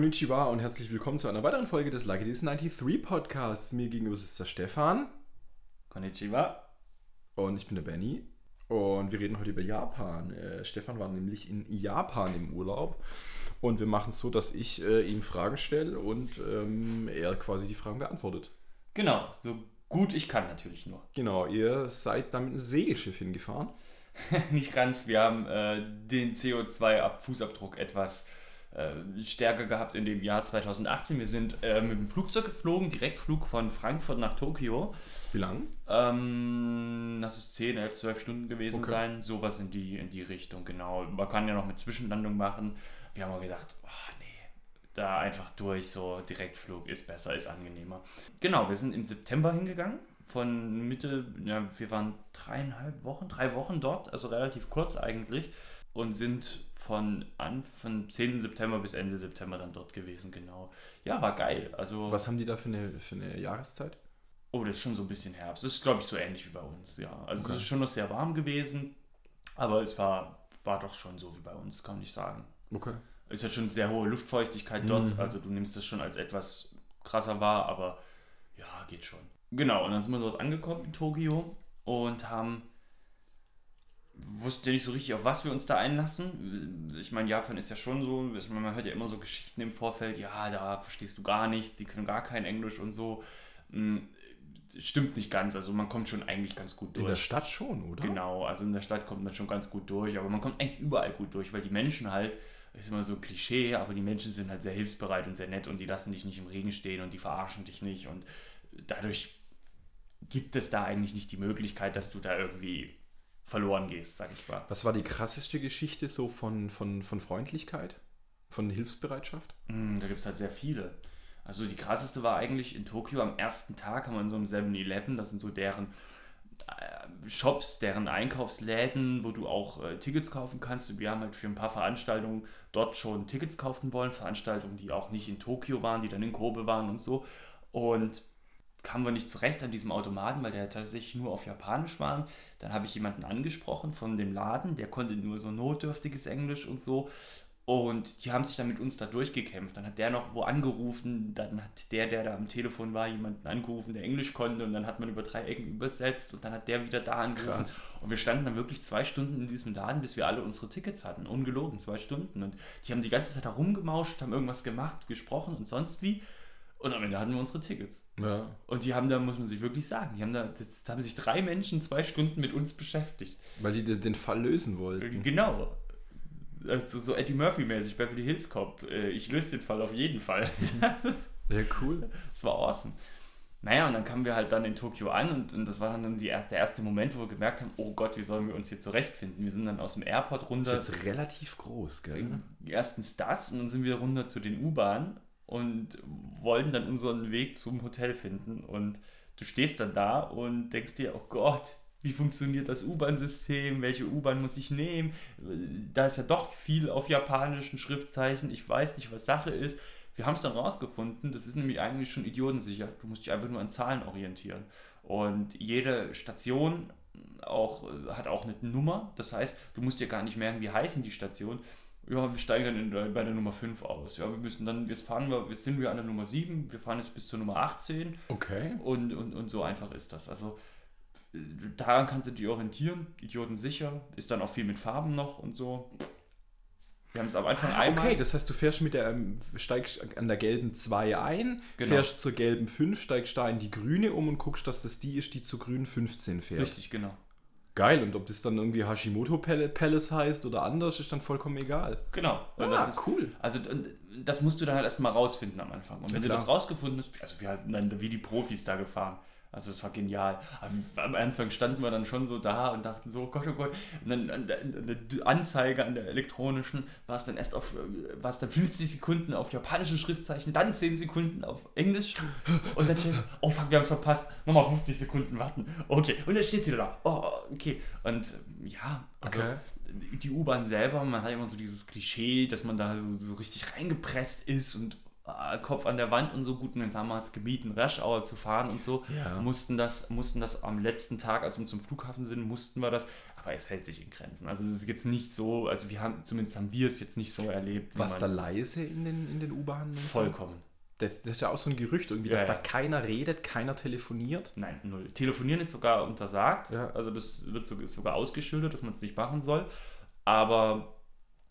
Konnichiwa und herzlich willkommen zu einer weiteren Folge des Like It Is 93 Podcasts. Mir gegenüber ist der Stefan Konnichiwa. und ich bin der Benny. Und wir reden heute über Japan. Äh, Stefan war nämlich in Japan im Urlaub. Und wir machen es so, dass ich äh, ihm Fragen stelle und ähm, er quasi die Fragen beantwortet. Genau, so gut ich kann natürlich nur. Genau, ihr seid dann mit einem Segelschiff hingefahren. Nicht ganz, wir haben äh, den CO2-Fußabdruck etwas äh, stärker gehabt in dem Jahr 2018. Wir sind äh, mit dem Flugzeug geflogen, Direktflug von Frankfurt nach Tokio. Wie lang? Ähm, das ist 10, 11, 12 Stunden gewesen Okay. sein. Sowas in die, in die Richtung, genau. Man kann ja noch mit Zwischenlandung machen. Wir haben aber gedacht, oh, nee, da einfach durch, so Direktflug ist besser, ist angenehmer. Genau, wir sind im September hingegangen. Von Mitte, ja, wir waren dreieinhalb Wochen, drei Wochen dort, also relativ kurz eigentlich. Und sind von Anfang 10. September bis Ende September dann dort gewesen, genau. Ja, war geil. Also, Was haben die da für eine, für eine Jahreszeit? Oh, das ist schon so ein bisschen Herbst. Das ist, glaube ich, so ähnlich wie bei uns, ja. Also Okay. es ist schon noch sehr warm gewesen, aber es war, war doch schon so wie bei uns, kann ich sagen. Okay. Es hat schon sehr hohe Luftfeuchtigkeit dort, Mhm. also du nimmst das schon als etwas krasser wahr, aber ja, geht schon. Genau, und dann sind wir dort angekommen in Tokio und haben wussten ja nicht so richtig, auf was wir uns da einlassen. Ich meine, Japan ist ja schon so, meine, man hört ja immer so Geschichten im Vorfeld, ja, da verstehst du gar nichts, sie können gar kein Englisch und so. Hm, Stimmt nicht ganz, also man kommt schon eigentlich ganz gut In durch. der Stadt schon, oder? Genau, also in der Stadt kommt man schon ganz gut durch, aber man kommt eigentlich überall gut durch, weil die Menschen halt, ist immer so ein Klischee, aber die Menschen sind halt sehr hilfsbereit und sehr nett und die lassen dich nicht im Regen stehen und die verarschen dich nicht und dadurch gibt es da eigentlich nicht die Möglichkeit, dass du da irgendwie verloren gehst, sag ich mal. Was war die krasseste Geschichte so von, von, von Freundlichkeit? Von Hilfsbereitschaft? Mm, Da gibt es halt sehr viele. Also die krasseste war eigentlich in Tokio am ersten Tag haben wir in so einem 7-Eleven, das sind so deren äh, Shops, deren Einkaufsläden, wo du auch äh, Tickets kaufen kannst. Und wir haben halt für ein paar Veranstaltungen dort schon Tickets kaufen wollen, Veranstaltungen, die auch nicht in Tokio waren, die dann in Kobe waren und so. Und kamen wir nicht zurecht an diesem Automaten, weil der tatsächlich nur auf Japanisch war. Dann habe ich jemanden angesprochen von dem Laden, der konnte nur so notdürftiges Englisch und so. Und die haben sich dann mit uns da durchgekämpft. Dann hat der noch wo angerufen, dann hat der, der da am Telefon war, jemanden angerufen, der Englisch konnte und dann hat man über drei Ecken übersetzt und dann hat der wieder da angerufen. Krass. Und wir standen dann wirklich zwei Stunden in diesem Laden, bis wir alle unsere Tickets hatten. Ungelogen, zwei Stunden. Und die haben die ganze Zeit da rumgemauscht, haben irgendwas gemacht, gesprochen und sonst wie. Und am Ende hatten wir unsere Tickets. Ja. Und die haben da, muss man sich wirklich sagen, die haben da, das, da haben sich drei Menschen zwei Stunden mit uns beschäftigt. Weil die den Fall lösen wollten. Genau. Also so Eddie Murphy-mäßig, Beverly Hills Cop. Äh, Ich löse den Fall auf jeden Fall. Ja, cool. Das war awesome. Naja, und dann kamen wir halt dann in Tokio an und, und das war dann die erste, der erste Moment, wo wir gemerkt haben, oh Gott, wie sollen wir uns hier zurechtfinden? Wir sind dann aus dem Airport Ist runter. jetzt relativ groß, gell? Erstens das und dann sind wir runter zu den U-Bahnen und wollten dann unseren Weg zum Hotel finden. Und du stehst dann da und denkst dir, oh Gott, wie funktioniert das U-Bahn-System? Welche U-Bahn muss ich nehmen? Da ist ja doch viel auf japanischen Schriftzeichen. Ich weiß nicht, was Sache ist. Wir haben es dann rausgefunden, das ist nämlich eigentlich schon idiotensicher. Du musst dich einfach nur an Zahlen orientieren. Und jede Station auch, hat auch eine Nummer. Das heißt, du musst dir gar nicht merken, wie heißen die Stationen. Ja, wir steigen dann in bei der Nummer 5 aus. Ja, wir müssen dann, jetzt fahren wir, jetzt sind wir an der Nummer 7, wir fahren jetzt bis zur Nummer 18 Okay. und, und, und so einfach ist das. Also daran kannst du dich orientieren, idiotensicher, ist dann auch viel mit Farben noch und so. Wir haben es am Anfang Ah, einmal. okay, das heißt, du fährst mit der, ähm, steigst an der gelben 2 ein, Genau. fährst zur gelben 5, steigst da in die grüne um und guckst, dass das die ist, die zur grünen 15 fährt. Richtig, genau. Geil, und ob das dann irgendwie Hashimoto Pal- Palace heißt oder anders, ist dann vollkommen egal. Genau. Und Ah, das ist, cool. Also das musst du dann halt erstmal rausfinden am Anfang. Und wenn du klar. das rausgefunden hast, also wir sind dann wie die Profis da gefahren. Also es war genial. Am Anfang standen wir dann schon so da und dachten so, oh Gott, oh Gott. Und dann an der, an der Anzeige an der elektronischen war es dann erst auf, äh, war es dann 50 Sekunden auf japanischen Schriftzeichen, dann 10 Sekunden auf Englisch. Und dann steht, oh fuck, wir haben es verpasst. Nochmal 50 Sekunden warten. Okay. Und dann steht sie da. Oh, okay. Und äh, ja, also Okay. die U-Bahn selber, man hat immer so dieses Klischee, dass man da so, so richtig reingepresst ist und Kopf an der Wand und so gut. Und dann haben wir es gemieden, Rush Hour zu fahren und so. Ja. Mussten, das, mussten das am letzten Tag, als wir zum Flughafen sind, mussten wir das. Aber es hält sich in Grenzen. Also es ist jetzt nicht so, also wir haben, zumindest haben wir es jetzt nicht so erlebt. Was da leise in den, in den U-Bahnen? so? Vollkommen. Das, das ist ja auch so ein Gerücht irgendwie, Ja, dass ja. da keiner redet, keiner telefoniert. Nein, null. Telefonieren ist sogar untersagt. Ja. Also das wird so, ist sogar ausgeschildert, dass man es nicht machen soll. Aber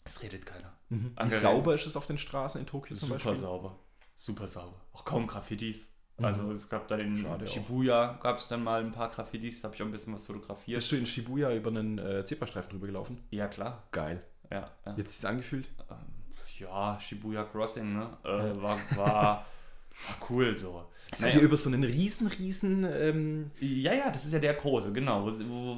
es redet keiner. Wie Angenehm. sauber ist es auf den Straßen in Tokio zum Super Beispiel? sauber. Super sauber. Auch kaum Graffitis. Also es gab da in Mhm. Schade. Shibuya gab es dann mal ein paar Graffitis, da habe ich auch ein bisschen was fotografiert. Bist du in Shibuya über einen äh, Zebrastreifen drüber gelaufen? Ja, klar. Geil. Ja, ja. Jetzt ist es angefühlt? Ähm, ja Shibuya Crossing, ne? Äh, war, war cool so. Seid Naja. ihr über so einen riesen, riesen ähm, Ja, ja, das ist ja der große, genau, wo,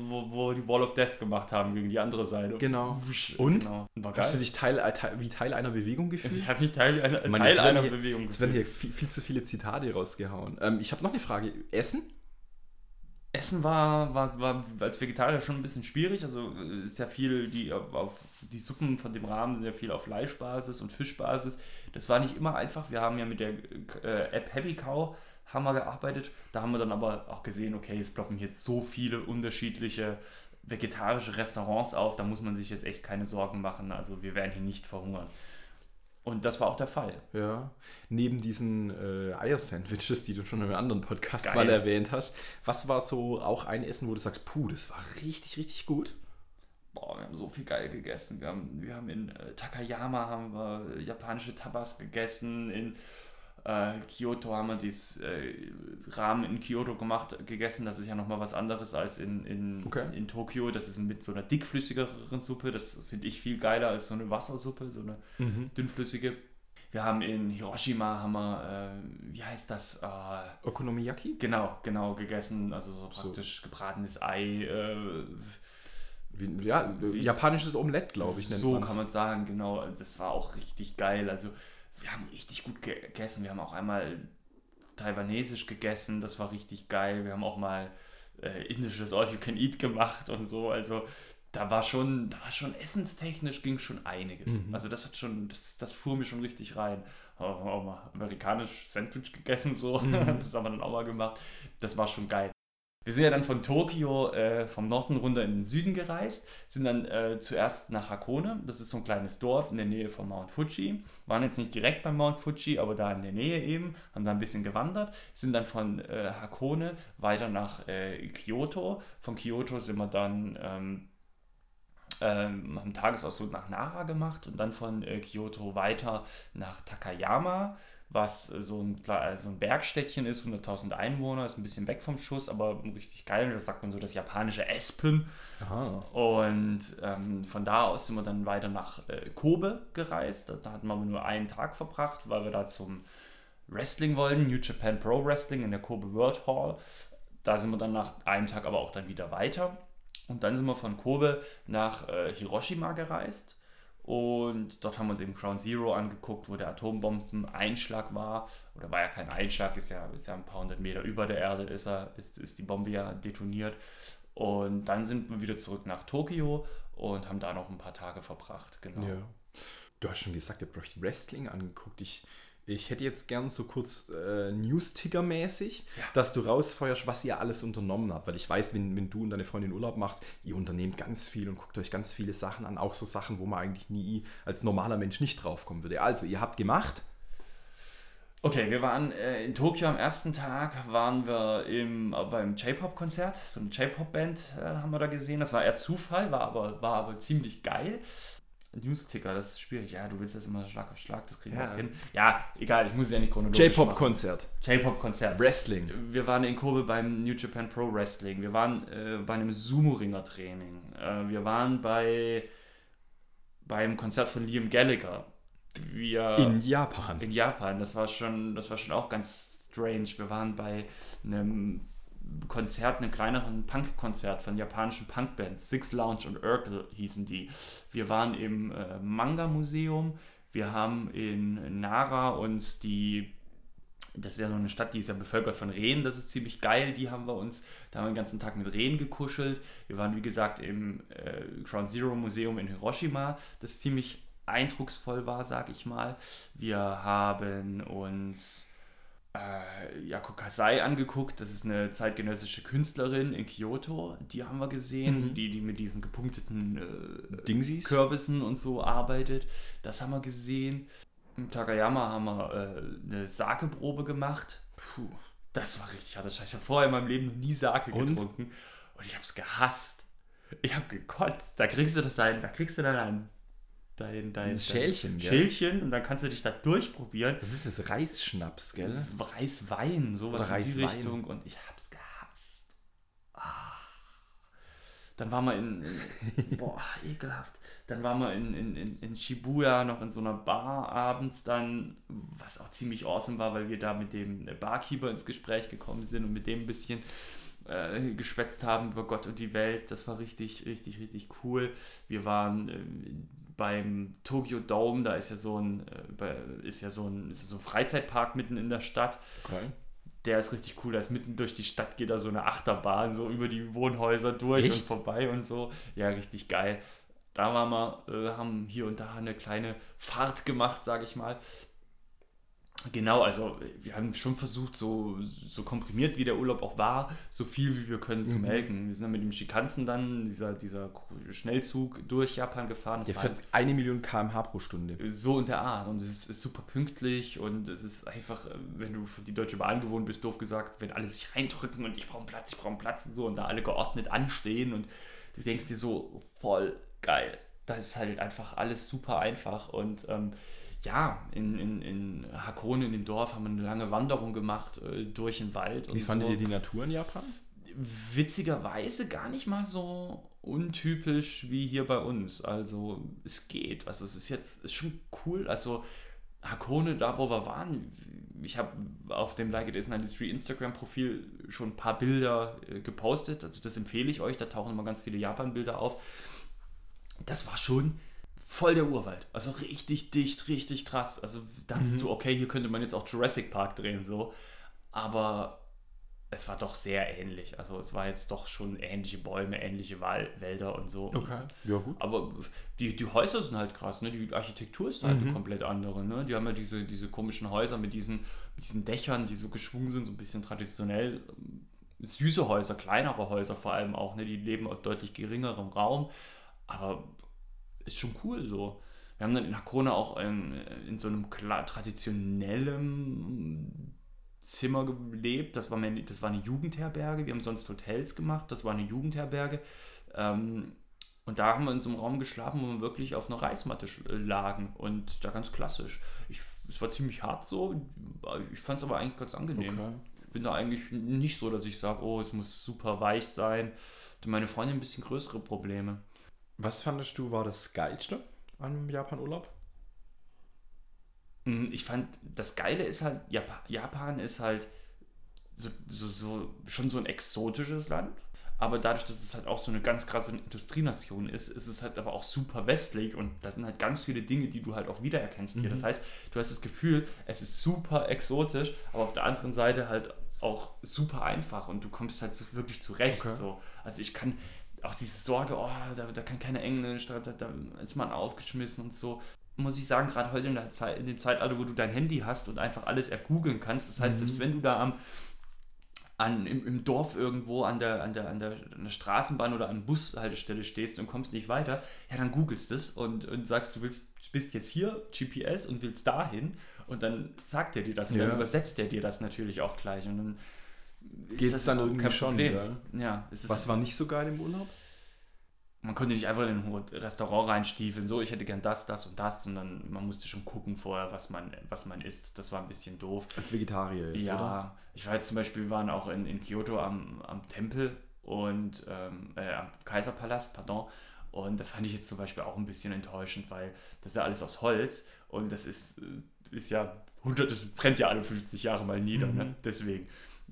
wo, wo, die Wall of Death gemacht haben gegen die andere Seite. Genau. Und? Genau. War Hast du dich Teil, äh, Teil, wie Teil einer Bewegung gefühlt? Ich habe mich Teil einer, Mann, Teil einer hier- Bewegung Jetzt werden gefühlt. hier viel, viel zu viele Zitate rausgehauen. Ähm, ich habe noch eine Frage. Essen? Essen war, war, war als Vegetarier schon ein bisschen schwierig. Also äh, ist ja viel, die auf, die Suppen von dem Rahmen ja viel auf Fleischbasis und Fischbasis. Das war nicht immer einfach. Wir haben ja mit der äh, App Happy Cow haben wir gearbeitet. Da haben wir dann aber auch gesehen, okay, es ploppen jetzt so viele unterschiedliche vegetarische Restaurants auf, da muss man sich jetzt echt keine Sorgen machen. Also wir werden hier nicht verhungern. Und das war auch der Fall. Ja. Neben diesen äh, Eier-Sandwiches, die du schon in einem anderen Podcast Geil. mal erwähnt hast, was war so auch ein Essen, wo du sagst, puh, das war richtig, richtig gut? Boah, wir haben so viel geil gegessen. Wir haben, wir haben in äh, Takayama haben wir japanische Tapas gegessen. In äh, Kyoto haben wir dieses äh, Rahmen in Kyoto gemacht, gegessen. Das ist ja nochmal was anderes als in, in, Okay. in Tokio. Das ist mit so einer dickflüssigeren Suppe. Das finde ich viel geiler als so eine Wassersuppe, so eine dünnflüssige. Wir haben in Hiroshima, haben wir, äh, wie heißt das? Äh, Okonomiyaki? genau, genau, gegessen. Also so So. praktisch gebratenes Ei. Äh, Wie, ja, äh, japanisches Omelett, glaube ich, nennt so man's. kann man sagen, genau. Das war auch richtig geil. Also wir haben richtig gut ge- gegessen. Wir haben auch einmal taiwanesisch gegessen, das war richtig geil. Wir haben auch mal äh, indisches All You Can Eat gemacht und so. Also da war schon, da war schon essenstechnisch ging schon einiges. Mhm. Also das hat schon, das, das fuhr mir schon richtig rein. Haben auch mal amerikanisch Sandwich gegessen, so. Mhm. Das haben wir dann auch mal gemacht. Das war schon geil. Wir sind ja dann von Tokio äh, vom Norden runter in den Süden gereist, sind dann äh, zuerst nach Hakone, das ist so ein kleines Dorf in der Nähe von Mount Fuji, waren jetzt nicht direkt bei Mount Fuji, aber da in der Nähe eben, haben da ein bisschen gewandert, sind dann von äh, Hakone weiter nach äh, Kyoto, von Kyoto sind wir dann, ähm, ähm, einen Tagesausflug nach Nara gemacht und dann von äh, Kyoto weiter nach Takayama, was so ein, so ein Bergstädtchen ist, 100.000 Einwohner, ist ein bisschen weg vom Schuss, aber richtig geil. Das sagt man so das japanische Espen. Aha. Und ähm, von da aus sind wir dann weiter nach äh, Kobe gereist. Da, da hatten wir aber nur einen Tag verbracht, weil wir da zum Wrestling wollten, New Japan Pro Wrestling in der Kobe World Hall. Da sind wir dann nach einem Tag aber auch dann wieder weiter. Und dann sind wir von Kobe nach äh, Hiroshima gereist. Und dort haben wir uns eben Ground Zero angeguckt, wo der Atombombeneinschlag war. Oder war ja kein Einschlag, ist ja, ist ja ein paar hundert Meter über der Erde, ist, er, ist, ist die Bombe ja detoniert. Und dann sind wir wieder zurück nach Tokio und haben da noch ein paar Tage verbracht. Genau. Ja. Du hast schon gesagt, ihr habt euch Wrestling angeguckt. Ich, ich hätte jetzt gern so kurz äh, News-Ticker-mäßig, Ja. dass du rausfeuerst, was ihr alles unternommen habt. Weil ich weiß, wenn, wenn du und deine Freundin Urlaub macht, ihr unternehmt ganz viel und guckt euch ganz viele Sachen an. Auch so Sachen, wo man eigentlich nie als normaler Mensch nicht draufkommen würde. Also, ihr habt gemacht. Okay, wir waren äh, in Tokio am ersten Tag, waren wir im, äh, beim J-Pop-Konzert, so eine J-Pop-Band äh, haben wir da gesehen. Das war eher Zufall, war aber, war aber ziemlich geil. News-Ticker, das ist schwierig. Ja, du willst das immer Schlag auf Schlag, das kriegen wir Ja. auch hin. Ja, egal, ich muss es ja nicht chronologisch. J-Pop-Konzert. J-Pop-Konzert. Wrestling. Wir waren in Kobe beim New Japan Pro Wrestling. Wir waren äh, bei einem Sumo-Ringer-Training. Äh, wir waren bei beim Konzert von Liam Gallagher. Wir In Japan. in Japan. Das war schon, das war schon auch ganz strange. Wir waren bei einem Konzert, einem kleineren Punk-Konzert von japanischen Punkbands. Six Lounge und Urkel hießen die. Wir waren im äh, Manga-Museum. Wir haben in Nara uns die das ist ja so eine Stadt, die ist ja bevölkert von Rehen, das ist ziemlich geil, die haben wir uns, da haben wir den ganzen Tag mit Rehen gekuschelt. Wir waren, wie gesagt, im äh, Ground Zero Museum in Hiroshima, das ziemlich eindrucksvoll war, sag ich mal. Wir haben uns äh, Yako Kasai angeguckt. Das ist eine zeitgenössische Künstlerin in Kyoto. Die haben wir gesehen, Mhm. die, die mit diesen gepunkteten äh, Dingsies? Kürbissen und so arbeitet. Das haben wir gesehen. In Takayama haben wir äh, eine Sake-Probe gemacht. Puh. Das war richtig hart. Ich habe vorher in meinem Leben noch nie Sake Und? getrunken. Und ich habe es gehasst. Ich habe gekotzt. Da kriegst du dein, da kriegst du dann ein dein, dein, Ein Schälchen, dein? Schälchen und dann kannst du dich da durchprobieren. Das ist das Reisschnaps, gell? Das ist Reiswein, sowas Oder in die Reiswein. Richtung. Und ich hab's gehasst. Ah. Dann waren wir in, in boah, ekelhaft. Dann waren wir in, in, in, in Shibuya noch in so einer Bar abends dann, was auch ziemlich awesome war, weil wir da mit dem Barkeeper ins Gespräch gekommen sind und mit dem ein bisschen äh, geschwätzt haben über Gott und die Welt. Das war richtig, richtig, richtig cool. Wir waren ähm, beim Tokyo Dome, da ist ja so ein, äh, ist ja so ein, ist ja so ein Freizeitpark mitten in der Stadt. Okay. Der ist richtig cool. Da ist mitten durch die Stadt geht da so eine Achterbahn, so über die Wohnhäuser durch Echt? und vorbei und so. Ja, richtig geil. Da waren wir, äh, haben hier und da eine kleine Fahrt gemacht, sage ich mal. Genau, also wir haben schon versucht, so, so komprimiert wie der Urlaub auch war, so viel wie wir können zu Mhm. melken. Wir sind dann mit dem Shikansen dann, dieser, dieser Schnellzug durch Japan gefahren. Das Der fährt eine Million kmh pro Stunde. so in der Art. Und es ist, ist super pünktlich und es ist einfach, äh, wenn du für die Deutsche Bahn gewohnt bist, doof gesagt, wenn alle sich reindrücken und ich brauche einen Platz, ich brauche einen Platz und so und da alle geordnet anstehen und du denkst dir so, voll geil. Da ist halt einfach alles super einfach und ähm, ja, in, in, in Hakone, in dem Dorf, haben wir eine lange Wanderung gemacht äh, durch den Wald. Wie und fandet so ihr die Natur in Japan? witzigerweise gar nicht mal so untypisch wie hier bei uns. Also es geht. Also es ist jetzt ist schon cool. Also Hakone, da wo wir waren, ich habe auf dem Like It Is 93 Instagram-Profil schon ein paar Bilder äh, gepostet. Also das empfehle ich euch. Da tauchen immer ganz viele Japan-Bilder auf. Das war schon voll der Urwald. Also richtig dicht, richtig krass. Also dachtest du, okay, hier könnte man jetzt auch Jurassic Park drehen, so. Aber es war doch sehr ähnlich. Also es war jetzt doch schon ähnliche Bäume, ähnliche Wal Wälder und so. Ja, gut. Aber die, die Häuser sind halt krass, ne? Die Architektur ist halt eine komplett andere, ne? Die haben ja diese, diese komischen Häuser mit diesen, mit diesen Dächern, die so geschwungen sind, so ein bisschen traditionell. Süße Häuser, kleinere Häuser vor allem auch, ne? Die leben auf deutlich geringerem Raum. Aber ist schon cool so. Wir haben dann in Hakone auch in, in so einem klar traditionellen Zimmer gelebt. Das war, mehr, das war eine Jugendherberge. Wir haben sonst Hotels gemacht. Das war eine Jugendherberge. Ähm, und da haben wir in so einem Raum geschlafen, wo wir wirklich auf einer Reismatte äh, lagen. Und da ganz klassisch. Ich, es war ziemlich hart so. Ich fand es aber eigentlich ganz angenehm. Okay. Bin da eigentlich nicht so, dass ich sage, oh, es muss super weich sein. Meine Freundin ein bisschen größere Probleme. Was fandest du war das Geilste am Japan-Urlaub? Mm, Ich fand, das Geile ist halt, Jap Japan ist halt so, so, so, schon so ein exotisches Land. Aber dadurch, dass es halt auch so eine ganz krasse Industrienation ist, ist es halt aber auch super westlich und da sind halt ganz viele Dinge, die du halt auch wiedererkennst hier. Das heißt, du hast das Gefühl, es ist super exotisch, aber auf der anderen Seite halt auch super einfach und du kommst halt so wirklich zurecht. Okay. So. Also ich kann auch diese Sorge, oh, da, da kann keiner Englisch, da, da, da ist man aufgeschmissen und so. Muss ich sagen, gerade heute in, der Zeit, in dem Zeitalter, wo du dein Handy hast und einfach alles ergoogeln kannst, das heißt, selbst wenn du da am an, im, im Dorf irgendwo an der, an, der, an, der, an der Straßenbahn oder an der Bushaltestelle stehst und kommst nicht weiter, ja, dann googelst es und, und sagst, du willst, bist jetzt hier, GPS, und willst dahin und dann sagt er dir das und Ja. dann übersetzt er dir das natürlich auch gleich und dann Geht's das dann irgendwie kein schon, Problem. Ja, es ist Was war nicht so geil im Urlaub? man konnte nicht einfach in ein Restaurant reinstiefeln, so, ich hätte gern das, das und das, sondern man musste schon gucken vorher, was man, was man isst. Das war ein bisschen doof. Als Vegetarier jetzt, ja, oder? ich war jetzt zum Beispiel, wir waren auch in, in Kyoto am, am Tempel und ähm, äh, am Kaiserpalast, pardon. Und das fand ich jetzt zum Beispiel auch ein bisschen enttäuschend, weil das ist ja alles aus Holz und das ist, äh, ist ja, 100, das brennt ja alle 50 Jahre mal nieder, Mhm. ne? deswegen.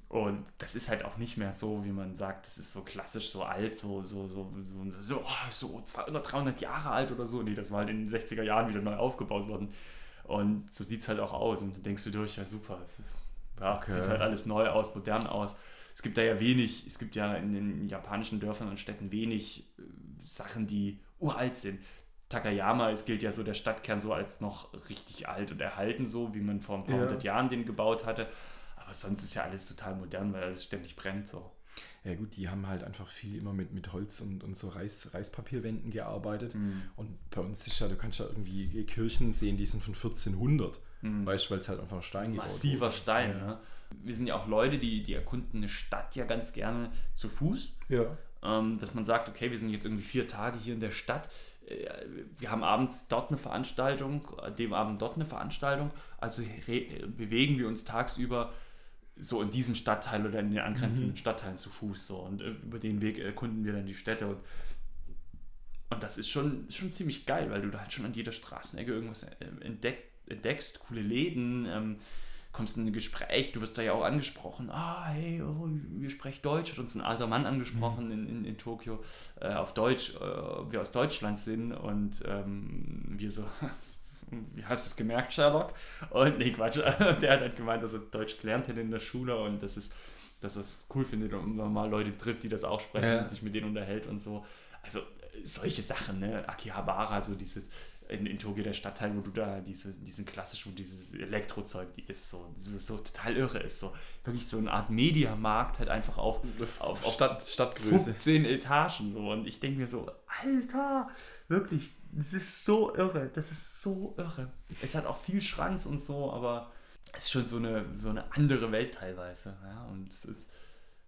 Und das ist halt auch nicht mehr so, wie man sagt, das ist so klassisch, so alt, so, so, so, so, so, oh, so 200, 300 Jahre alt oder so. Nee, das war halt in den 60er Jahren wieder neu aufgebaut worden. Und so sieht es halt auch aus. Und dann denkst du durch, ja super, es- ja, Okay. sieht halt alles neu aus, modern aus. Es gibt da ja wenig, es gibt ja in den japanischen Dörfern und Städten wenig äh, Sachen, die uralt sind. Takayama ist, gilt ja so der Stadtkern so als noch richtig alt und erhalten, so wie man vor ein paar Ja. hundert Jahren den gebaut hatte. Aber sonst ist ja alles total modern, weil alles ständig brennt so. Ja gut, die haben halt einfach viel immer mit, mit Holz und, und so Reis, Reispapierwänden gearbeitet. Mhm. Und bei uns ist ja, du kannst ja irgendwie Kirchen sehen, die sind von 1400. Mhm. Weißt du, weil es halt einfach Stein gebaut Massiver wurde. Stein. Ja. Ne? Wir sind ja auch Leute, die, die erkunden eine Stadt ja ganz gerne zu Fuß. Ja. ähm, dass man sagt, okay, wir sind jetzt irgendwie vier Tage hier in der Stadt, äh, wir haben abends dort eine Veranstaltung, an dem Abend dort eine Veranstaltung, also bewegen wir uns tagsüber so in diesem Stadtteil oder in den angrenzenden Stadtteilen zu Fuß so. Und äh, über den Weg erkunden wir dann die Städte und und das ist schon, schon ziemlich geil, weil du da halt schon an jeder Straßenecke irgendwas äh, entdeck, entdeckst, coole Läden, ähm, kommst in ein Gespräch, du wirst da ja auch angesprochen, ah, hey, oh, wir sprechen Deutsch, hat uns ein alter Mann angesprochen in, in, in Tokio, äh, auf Deutsch, äh, wir aus Deutschland sind und ähm, wir so, hast du es gemerkt, Sherlock? Und nee, Quatsch, der hat halt gemeint, dass er Deutsch gelernt hätte in der Schule und das ist, dass er es cool findet und man mal Leute trifft, die das auch sprechen Ja. und sich mit denen unterhält und so. Also solche Sachen, ne? Akihabara, so dieses in, in Tokio der Stadtteil, wo du da diese, diesen klassischen, wo dieses Elektrozeug, die ist so, so, so total irre ist, so wirklich so eine Art Mediamarkt halt einfach auf, auf, auf Stadt, Stadtgröße. 15 Etagen so und ich denke mir so, Alter, wirklich, das ist so irre, das ist so irre. Es hat auch viel Schranz und so, aber es ist schon so eine, so eine andere Welt teilweise, ja, und es ist,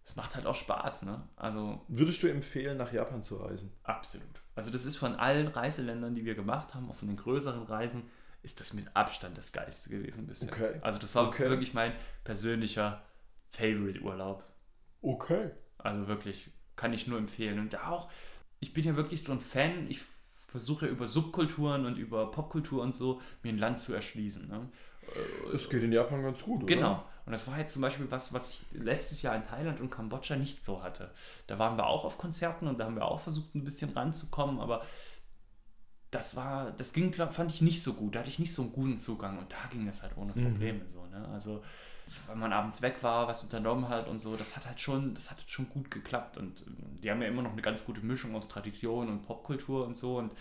es macht halt auch Spaß, ne, also Würdest du empfehlen, nach Japan zu reisen? absolut. Also das ist von allen Reiseländern, die wir gemacht haben, auch von den größeren Reisen, ist das mit Abstand das Geilste gewesen bisher. Okay. Also das war Okay. wirklich mein persönlicher Favorite-Urlaub. Okay. Also wirklich, kann ich nur empfehlen. Und auch, ich bin ja wirklich so ein Fan, ich versuche ja über Subkulturen und über Popkultur und so mir ein Land zu erschließen. Ne? Das geht in Japan ganz gut, oder? Genau. Und das war jetzt zum Beispiel was, was ich letztes Jahr in Thailand und Kambodscha nicht so hatte. Da waren wir auch auf Konzerten und da haben wir auch versucht, ein bisschen ranzukommen, aber das war, das ging, glaub, fand ich nicht so gut. Da hatte ich nicht so einen guten Zugang und da ging das halt ohne Mhm. Probleme so. Ne? Also wenn man abends weg war, was unternommen hat und so, das hat halt schon, das hat halt schon gut geklappt. Und ähm, die haben ja immer noch eine ganz gute Mischung aus Tradition und Popkultur und so. Und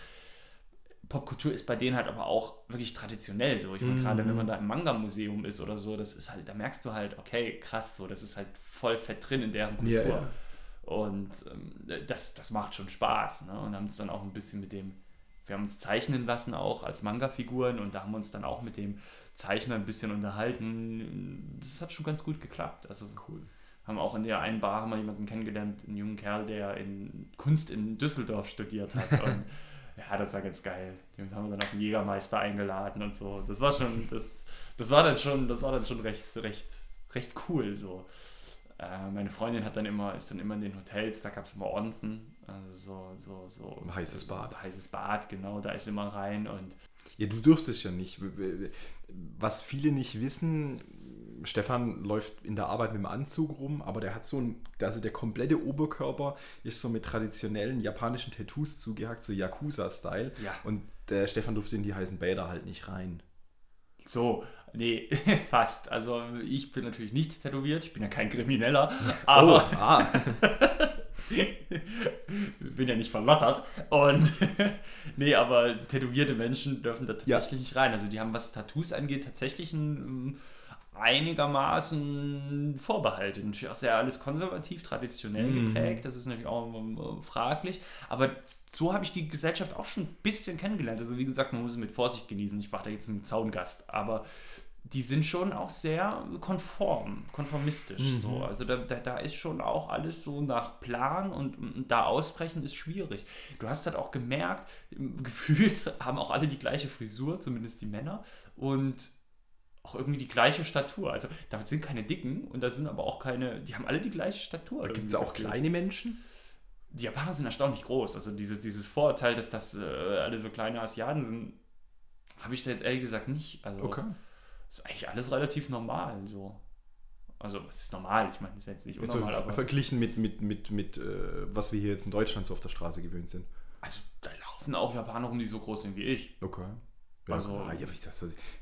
Popkultur ist bei denen halt aber auch wirklich traditionell so. Ich meine, Mhm. gerade wenn man da im Manga-Museum ist oder so, das ist halt, da merkst du halt, okay, krass, so, das ist halt voll fett drin in deren Kultur. Ja, ja. Und ähm, das, das macht schon Spaß. Ne? Und haben uns dann auch ein bisschen mit dem, wir haben uns zeichnen lassen auch als Manga-Figuren und da haben wir uns dann auch mit dem Zeichner ein bisschen unterhalten. Das hat schon ganz gut geklappt. Also Cool. haben auch in der einen Bar haben wir jemanden kennengelernt, einen jungen Kerl, der in Kunst in Düsseldorf studiert hat. Und ja, das war ganz geil. Die haben wir dann auf den Jägermeister eingeladen und so. Das war schon, das, das war dann schon, das war dann schon recht, recht, recht cool. So. Äh, meine Freundin hat dann immer, ist dann immer in den Hotels, da gab es immer Onsen, also so, so, so Ein heißes Bad. Heißes Bad, genau, da ist immer rein und Ja, du dürftest ja nicht. Was viele nicht wissen, Stefan läuft in der Arbeit mit dem Anzug rum, aber der hat so ein, also der komplette Oberkörper ist so mit traditionellen japanischen Tattoos zugehackt, so Yakuza-Style. Ja. Und der Stefan durfte in die heißen Bäder halt nicht rein. So, nee, fast. Also ich bin natürlich nicht tätowiert, ich bin ja kein Krimineller, aber oh, ah. bin ja nicht verlottert. Und nee, aber tätowierte Menschen dürfen da Ja. tatsächlich nicht rein. Also die haben, was Tattoos angeht, tatsächlich ein einigermaßen Vorbehalte. Natürlich auch sehr alles konservativ, traditionell Mhm. geprägt. Das ist natürlich auch ähm, fraglich. Aber so habe ich die Gesellschaft auch schon ein bisschen kennengelernt. Also wie gesagt, man muss es mit Vorsicht genießen. Ich war da jetzt ein Zaungast. Aber die sind schon auch sehr konform, konformistisch. Mhm. So. Also da, da, da ist schon auch alles so nach Plan und, und da ausbrechen ist schwierig. Du hast halt auch gemerkt, gefühlt haben auch alle die gleiche Frisur, zumindest die Männer, und auch irgendwie die gleiche Statur. Also da sind keine Dicken und da sind aber auch keine, die haben alle die gleiche Statur. Gibt es auch kleine Menschen? Die Japaner sind erstaunlich groß. Also dieses, dieses Vorurteil, dass das äh, alle so kleine Asiaten sind, habe ich da jetzt ehrlich gesagt nicht. Also ist eigentlich alles relativ normal so. Also es ist normal, ich meine, es ist jetzt nicht Also unnormal, ver- aber verglichen mit, mit, mit, mit äh, was wir hier jetzt in Deutschland so auf der Straße gewöhnt sind. also da laufen auch Japaner rum, die so groß sind wie ich. Okay. Ja, Also- ah, ja, wieso,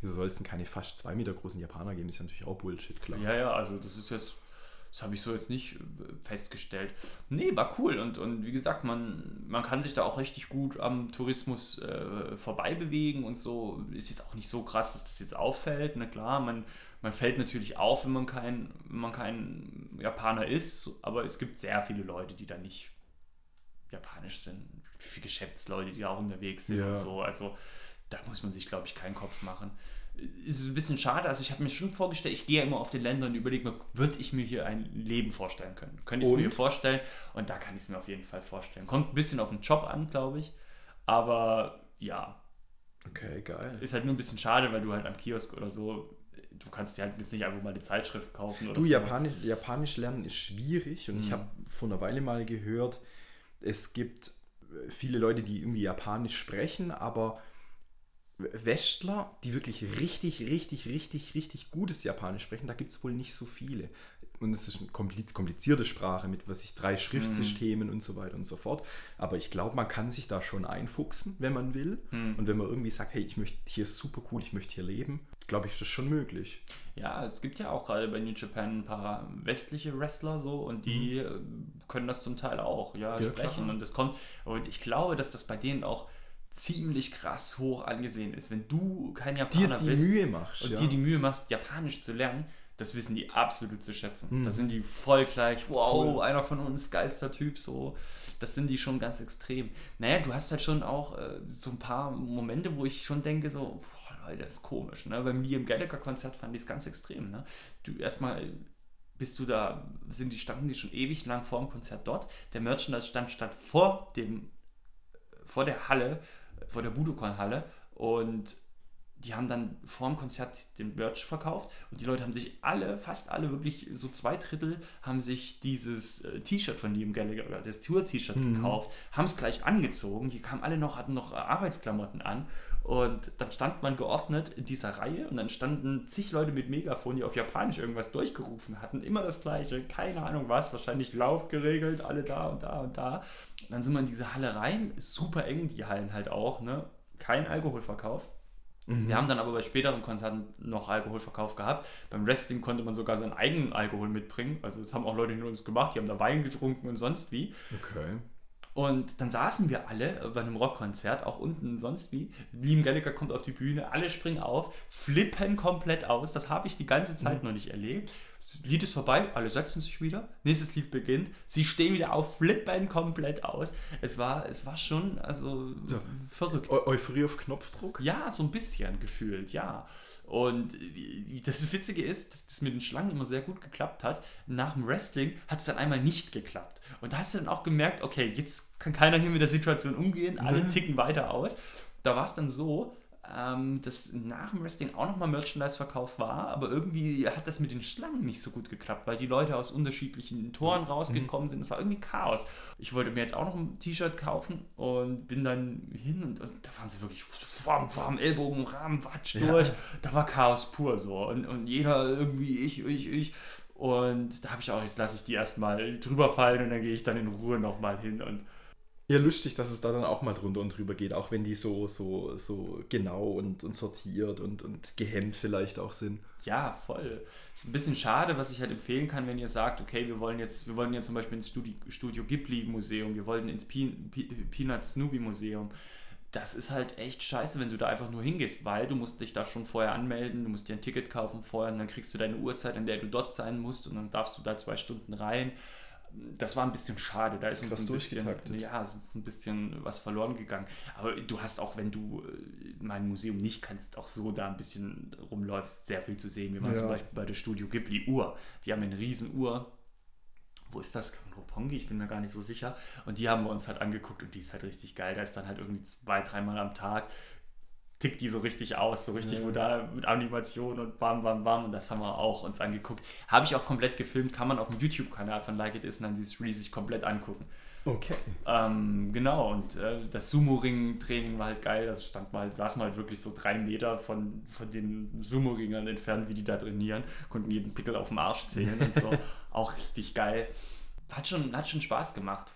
wieso soll es denn keine fast zwei Meter großen Japaner geben? Das ist ja natürlich auch Bullshit, klar. Ja, ja, also das ist jetzt, Das habe ich so jetzt nicht äh, festgestellt. Nee, war cool. Und, und wie gesagt, man, man kann sich da auch richtig gut am Tourismus äh, vorbei bewegen und so. Ist jetzt auch nicht so krass, dass das jetzt auffällt. Na klar, man, man fällt natürlich auf, wenn man kein, wenn man kein Japaner ist. Aber es gibt sehr viele Leute, die da nicht japanisch sind. Wie viele Geschäftsleute, die da auch unterwegs sind Ja. und so. Also da muss man sich, glaube ich, keinen Kopf machen. Ist ein bisschen schade. Also ich habe mir schon vorgestellt, ich gehe ja immer auf den Länder und überlege mir, würde ich mir hier ein Leben vorstellen können? Könnte ich es mir vorstellen? Und da kann ich es mir auf jeden Fall vorstellen. Kommt ein bisschen auf den Job an, glaube ich. Aber ja, Okay, geil. ist halt nur ein bisschen schade, weil du halt am Kiosk oder so, du kannst dir halt jetzt nicht einfach mal eine Zeitschrift kaufen oder Du, so. Japanisch, Japanisch lernen ist schwierig und ich Mhm. habe vor einer Weile mal gehört, es gibt viele Leute, die irgendwie Japanisch sprechen, aber Westler, die wirklich richtig, richtig, richtig, richtig gutes Japanisch sprechen, da gibt es wohl nicht so viele. Und es ist eine kompliz- komplizierte Sprache mit, was ich, drei Schriftsystemen und so weiter und so fort. Aber ich glaube, man kann sich da schon einfuchsen, wenn man will. Mhm. Und wenn man irgendwie sagt, hey, ich möchte hier ist super cool, ich möchte hier leben, glaube ich, ist das schon möglich. Ja, es gibt ja auch gerade bei New Japan ein paar westliche Wrestler so und die äh, können das zum Teil auch, ja. Ja, sprechen. klar. Und das kommt, und ich glaube, dass das bei denen auch ziemlich krass hoch angesehen ist. Wenn du kein Dir Japaner die bist Mühe machst. und ja. dir die Mühe machst, Japanisch zu lernen, das wissen die absolut zu schätzen. Mhm. Da sind die voll gleich, wow, Cool. einer von uns, geilster Typ, so. Das sind die schon ganz extrem. Naja, du hast halt schon auch äh, so ein paar Momente, wo ich schon denke, so, boah, Leute, das ist komisch. Ne? Beim Liam Gallagher-Konzert fand ich es ganz extrem. Ne? Du erstmal bist du da, sind die, standen die schon ewig lang vor dem Konzert dort. Der Merchandise-Stand stand vor dem, vor der Halle, vor der Budokan-Halle. Und die haben dann vor dem Konzert den Merch verkauft und die Leute haben sich alle, fast alle, wirklich so zwei Drittel, haben sich dieses äh, T-Shirt von Liam Gallagher, oder das Tour-T-Shirt gekauft, haben es gleich angezogen, die kamen alle noch, hatten noch äh, Arbeitsklamotten an und dann stand man geordnet in dieser Reihe und dann standen zig Leute mit Megafon, die auf Japanisch irgendwas durchgerufen hatten, immer das gleiche, keine Ahnung was, wahrscheinlich Lauf geregelt, alle da und da und da. Und dann sind wir in diese Halle rein, super eng die Hallen halt auch, ne? kein Alkoholverkauf. Wir haben dann aber bei späteren Konzerten noch Alkoholverkauf gehabt. Beim Wrestling konnte man sogar seinen eigenen Alkohol mitbringen. Also das haben auch Leute hinter uns gemacht, die haben da Wein getrunken und sonst wie. Okay. Und dann saßen wir alle bei einem Rockkonzert, auch unten sonst wie. Liam Gallagher kommt auf die Bühne, alle springen auf, flippen komplett aus. Das habe ich die ganze Zeit noch nicht erlebt. Das Lied ist vorbei, alle setzen sich wieder. Nächstes Lied beginnt. Sie stehen wieder auf, flippen komplett aus. Es war, es war schon also So. verrückt. Eu Euphorie auf Knopfdruck? Ja, so ein bisschen gefühlt, ja. Und das Witzige ist, dass das mit den Schlangen immer sehr gut geklappt hat. Nach dem Wrestling hat es dann einmal nicht geklappt. Und da hast du dann auch gemerkt, okay, jetzt kann keiner hier mit der Situation umgehen, alle Mhm. ticken weiter aus. Da war es dann so, ähm, dass nach dem Wrestling auch nochmal Merchandise-Verkauf war, aber irgendwie hat das mit den Schlangen nicht so gut geklappt, weil die Leute aus unterschiedlichen Toren rausgekommen sind. Es war irgendwie Chaos. Ich wollte mir jetzt auch noch ein T-Shirt kaufen und bin dann hin und, und da waren sie wirklich vorm, vorm Ellbogen, Rahmen, Watsch Ja. durch. Da war Chaos pur so. Und, und jeder irgendwie, ich, ich, ich. Und da habe ich auch, jetzt lasse ich die erstmal drüber fallen und dann gehe ich dann in Ruhe nochmal hin und Ja, lustig, dass es da dann auch mal drunter und drüber geht, auch wenn die so, so, so genau und, und sortiert und, und gehemmt vielleicht auch sind. Ja, voll. Ist ein bisschen schade, was ich halt empfehlen kann, wenn ihr sagt, okay, wir wollen jetzt, wir wollen jetzt zum Beispiel ins Studi Studio Ghibli Museum, wir wollten ins Pe Pe Peanut Snoopy Museum. Das ist halt echt scheiße, wenn du da einfach nur hingehst, weil du musst dich da schon vorher anmelden, du musst dir ein Ticket kaufen vorher und dann kriegst du deine Uhrzeit, an der du dort sein musst und dann darfst du da zwei Stunden rein. Das war ein bisschen schade, da ist uns ein bisschen, ja, es ist ein bisschen was verloren gegangen. Aber du hast auch, wenn du äh, mein Museum nicht kannst, auch so da ein bisschen rumläufst, sehr viel zu sehen. Wir waren Ja. zum Beispiel bei der Studio Ghibli Uhr. Die haben eine riesen Uhr. Wo ist das? Roppongi? Ich bin mir gar nicht so sicher. Und die haben wir uns halt angeguckt und die ist halt richtig geil. Da ist dann halt irgendwie zwei, dreimal am Tag tickt die so richtig aus, so richtig, Ja. wo da mit Animation und bam, bam, bam und das haben wir auch uns angeguckt. Habe ich auch komplett gefilmt, kann man auf dem YouTube-Kanal von Like It Is und dann dieses Release sich komplett angucken. Okay. Ähm, genau, und äh, das Sumo-Ring-Training war halt geil. Da stand mal, saßen wir halt wirklich so drei Meter von, von den Sumo-Ringern entfernt, wie die da trainieren, konnten jeden Pickel auf dem Arsch zählen und so. Auch richtig geil. Hat schon, hat schon Spaß gemacht.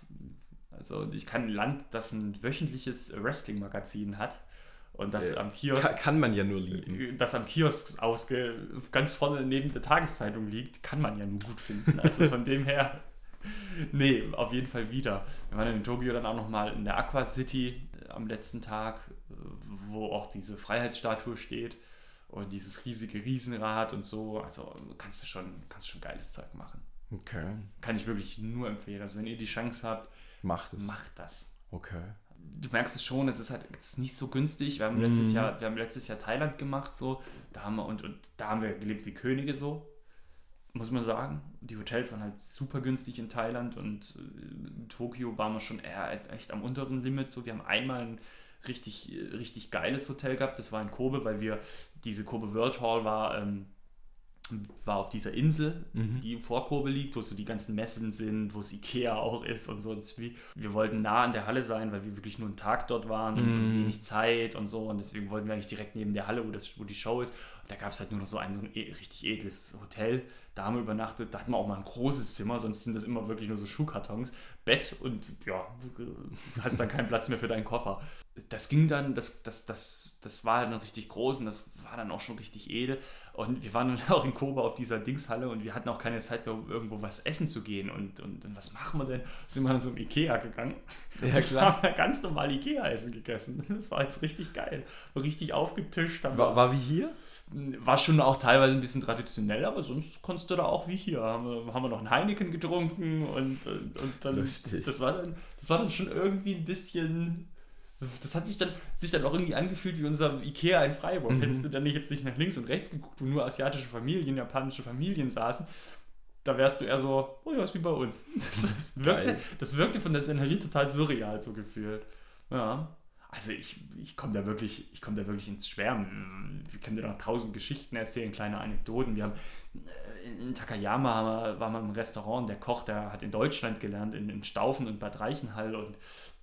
Also ich kann ein Land, das ein wöchentliches Wrestling-Magazin hat Und das Äh, am Kiosk Kann, kann man ja nur lieben. das am Kiosk ausge ganz vorne neben der Tageszeitung liegt, kann man ja nur gut finden. Also von dem her, nee, auf jeden Fall wieder. Wir waren in Tokio dann auch nochmal in der Aqua City äh, am letzten Tag, äh, wo auch diese Freiheitsstatue steht und dieses riesige Riesenrad und so. Also kannst du schon, kannst schon geiles Zeug machen. Okay, Kann ich wirklich nur empfehlen. Also wenn ihr die Chance habt, macht es. macht das Okay. Du merkst es schon, es ist halt jetzt nicht so günstig. Wir haben Mhm. letztes Jahr, wir haben letztes Jahr Thailand gemacht, so, da haben wir und, und da haben wir gelebt wie Könige so, muss man sagen. Die Hotels waren halt super günstig in Thailand und äh, in Tokio waren wir schon eher echt am unteren Limit. So, wir haben einmal ein richtig, äh, richtig geiles Hotel gehabt, das war in Kobe, weil wir diese Kobe World Hall war. Ähm, war auf dieser Insel, Mhm. die vor Kobe liegt, wo so die ganzen Messen sind, wo es Ikea auch ist und so. Das wie, wir wollten nah an der Halle sein, weil wir wirklich nur einen Tag dort waren und Mhm. wenig Zeit und so. Und deswegen wollten wir eigentlich direkt neben der Halle, wo, das, wo die Show ist. Und da gab es halt nur noch so ein, so ein e richtig edles Hotel. Da haben wir übernachtet. Da hatten wir auch mal ein großes Zimmer, sonst sind das immer wirklich nur so Schuhkartons. Bett und ja, du hast dann keinen Platz mehr für deinen Koffer. Das ging dann, das, das, das, das war halt dann richtig groß und das war dann auch schon richtig edel. Und wir waren dann auch in Kobe auf dieser Dingshalle und wir hatten auch keine Zeit mehr, um irgendwo was essen zu gehen. Und, und, und was machen wir denn? Sind wir dann zum Ikea gegangen. Ja, klar. haben dann ganz normal Ikea-Essen gegessen. Das war jetzt richtig geil. War richtig aufgetischt. War, wir- war wie hier? war schon auch teilweise ein bisschen traditionell, aber sonst konntest du da auch wie hier. Haben wir, haben wir noch einen Heineken getrunken und, und, und dann. Lustig. Das war, dann, das war dann schon irgendwie ein bisschen. Das hat sich dann, sich dann auch irgendwie angefühlt wie unser Ikea in Freiburg. Mhm. Hättest du dann nicht jetzt nicht nach links und rechts geguckt, wo nur asiatische Familien, japanische Familien saßen, da wärst du eher so, oh ja, ist wie bei uns. Das, das, wirkte, das wirkte von der Szenerie total surreal so gefühlt. Ja. Also ich, ich komme da wirklich, ich komme da wirklich ins Schwärmen. Wir können dir noch tausend Geschichten erzählen, kleine Anekdoten. Wir haben äh, in Takayama haben wir, waren wir im Restaurant, der Koch, der hat in Deutschland gelernt, in, in Staufen und Bad Reichenhall und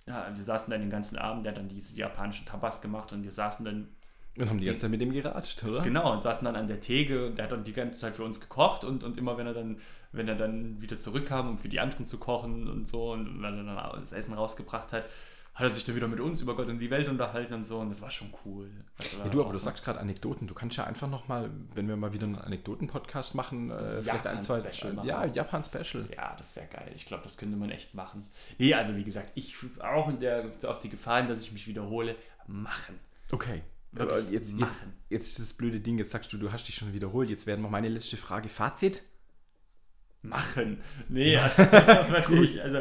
ja, wir saßen dann den ganzen Abend, der hat dann diese japanischen Tapas gemacht und wir saßen dann Und haben die ganze Zeit mit dem geratscht, oder? Genau, und saßen dann an der Theke und der hat dann die ganze Zeit für uns gekocht und, und immer wenn er dann, wenn er dann wieder zurückkam, um für die anderen zu kochen und so und wenn er dann das Essen rausgebracht hat, hat er sich dann wieder mit uns über Gott und die Welt unterhalten und so und das war schon cool. Also Ja, du, aber du so- sagst gerade Anekdoten. Du kannst ja einfach nochmal, wenn wir mal wieder einen Anekdoten-Podcast machen, äh, vielleicht ein, zwei. Japan-Special machen. Ja, Japan-Special. Ja, das wäre geil. Ich glaube, das könnte man echt machen. Nee, also wie gesagt, ich auch in der, auf die Gefahren, dass ich mich wiederhole, machen. Okay. Wirklich Aber jetzt, jetzt, machen. jetzt ist das blöde Ding, jetzt sagst du, du hast dich schon wiederholt. Jetzt werden wir meine letzte Frage. Fazit? machen. Nee, also, wirklich, also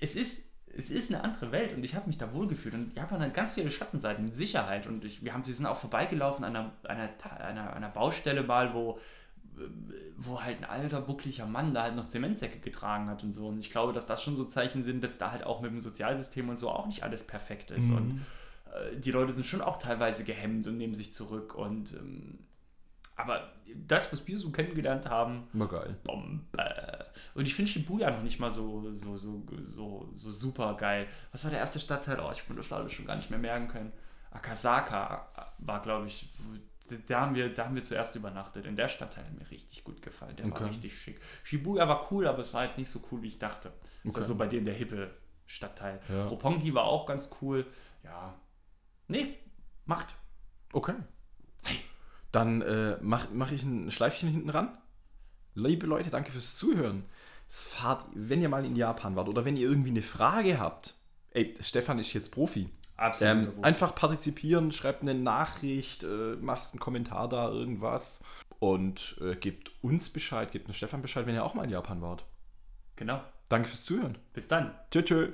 es ist, es ist eine andere Welt und ich habe mich da wohlgefühlt. Und Japan hat ganz viele Schattenseiten mit Sicherheit. Und ich, wir, haben, wir sind auch vorbeigelaufen an einer, einer, einer, einer Baustelle mal, wo, wo halt ein alter, buckliger Mann da halt noch Zementsäcke getragen hat und so. Und ich glaube, dass das schon so Zeichen sind, dass da halt auch mit dem Sozialsystem und so auch nicht alles perfekt ist. Und äh, die Leute sind schon auch teilweise gehemmt und nehmen sich zurück. Und ähm, aber das, was wir so kennengelernt haben, Immer geil. Bombe. Und ich finde Shibuya noch nicht mal so, so, so, so, so super geil. Was war der erste Stadtteil? Oh, ich würde das alles schon gar nicht mehr merken können. Akasaka war, glaube ich, da haben, wir, da haben wir zuerst übernachtet. In der Stadtteil hat mir richtig gut gefallen. Der Okay. war richtig schick. Shibuya war cool, aber es war halt nicht so cool, wie ich dachte. Okay. ist also bei denen der hippe Stadtteil. Ja. Roppongi war auch ganz cool. Ja. Nee, macht. Okay. Dann äh, mache mach ich ein Schleifchen hinten ran. Liebe Leute, danke fürs Zuhören. Fahrt, wenn ihr mal in Japan wart oder wenn ihr irgendwie eine Frage habt. Ey, Stefan ist jetzt Profi. Ähm, einfach partizipieren, schreibt eine Nachricht, äh, macht einen Kommentar da, irgendwas. Und äh, gebt uns Bescheid, gebt dem Stefan Bescheid, wenn ihr auch mal in Japan wart. Genau. Danke fürs Zuhören. Bis dann. Tschö, tschö.